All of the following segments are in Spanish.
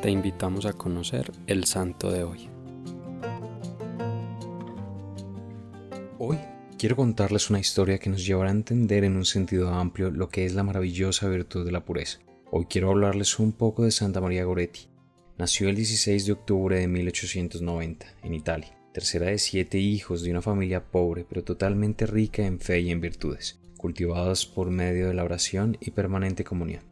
te invitamos a conocer el santo de hoy. Hoy quiero contarles una historia que nos llevará a entender en un sentido amplio lo que es la maravillosa virtud de la pureza. Hoy quiero hablarles un poco de Santa María Goretti. Nació el 16 de octubre de 1890 en Italia, tercera de siete hijos de una familia pobre pero totalmente rica en fe y en virtudes, cultivadas por medio de la oración y permanente comunión.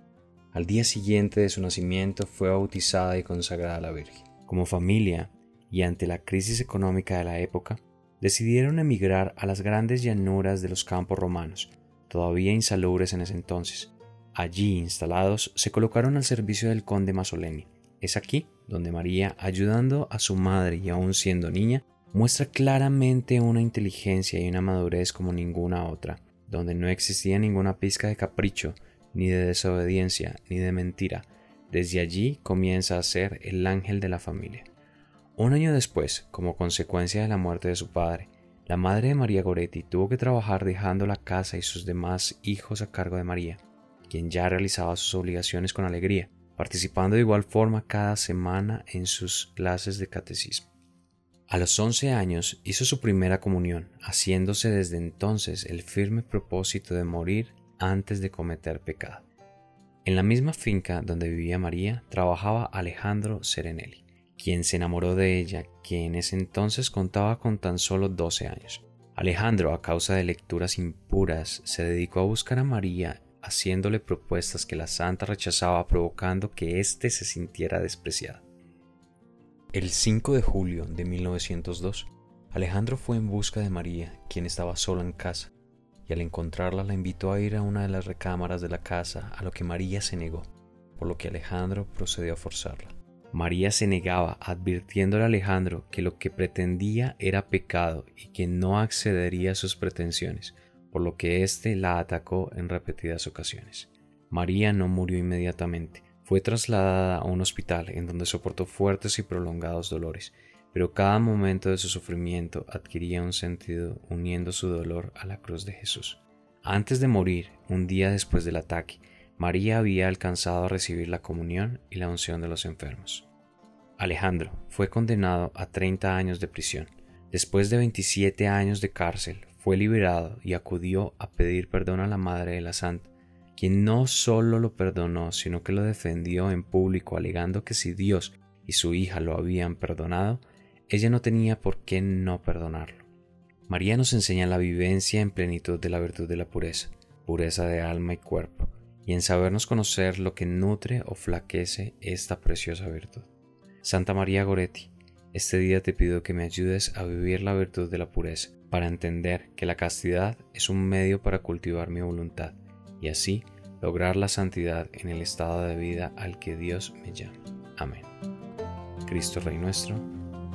Al día siguiente de su nacimiento fue bautizada y consagrada a la Virgen. Como familia, y ante la crisis económica de la época, decidieron emigrar a las grandes llanuras de los campos romanos, todavía insalubres en ese entonces. Allí instalados se colocaron al servicio del conde Masoleni. Es aquí donde María, ayudando a su madre y aún siendo niña, muestra claramente una inteligencia y una madurez como ninguna otra, donde no existía ninguna pizca de capricho, ni de desobediencia, ni de mentira. Desde allí comienza a ser el ángel de la familia. Un año después, como consecuencia de la muerte de su padre, la madre de María Goretti tuvo que trabajar dejando la casa y sus demás hijos a cargo de María, quien ya realizaba sus obligaciones con alegría, participando de igual forma cada semana en sus clases de catecismo. A los once años hizo su primera comunión, haciéndose desde entonces el firme propósito de morir antes de cometer pecado. En la misma finca donde vivía María trabajaba Alejandro Serenelli, quien se enamoró de ella, que en ese entonces contaba con tan solo 12 años. Alejandro, a causa de lecturas impuras, se dedicó a buscar a María, haciéndole propuestas que la santa rechazaba, provocando que éste se sintiera despreciado. El 5 de julio de 1902, Alejandro fue en busca de María, quien estaba sola en casa y al encontrarla la invitó a ir a una de las recámaras de la casa, a lo que María se negó, por lo que Alejandro procedió a forzarla. María se negaba, advirtiéndole a Alejandro que lo que pretendía era pecado y que no accedería a sus pretensiones, por lo que éste la atacó en repetidas ocasiones. María no murió inmediatamente, fue trasladada a un hospital en donde soportó fuertes y prolongados dolores, pero cada momento de su sufrimiento adquiría un sentido uniendo su dolor a la cruz de Jesús. Antes de morir, un día después del ataque, María había alcanzado a recibir la comunión y la unción de los enfermos. Alejandro fue condenado a 30 años de prisión. Después de 27 años de cárcel, fue liberado y acudió a pedir perdón a la Madre de la Santa, quien no solo lo perdonó, sino que lo defendió en público, alegando que si Dios y su hija lo habían perdonado, ella no tenía por qué no perdonarlo. María nos enseña la vivencia en plenitud de la virtud de la pureza, pureza de alma y cuerpo, y en sabernos conocer lo que nutre o flaquece esta preciosa virtud. Santa María Goretti, este día te pido que me ayudes a vivir la virtud de la pureza, para entender que la castidad es un medio para cultivar mi voluntad y así lograr la santidad en el estado de vida al que Dios me llama. Amén. Cristo Rey nuestro,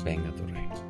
venga tu reino.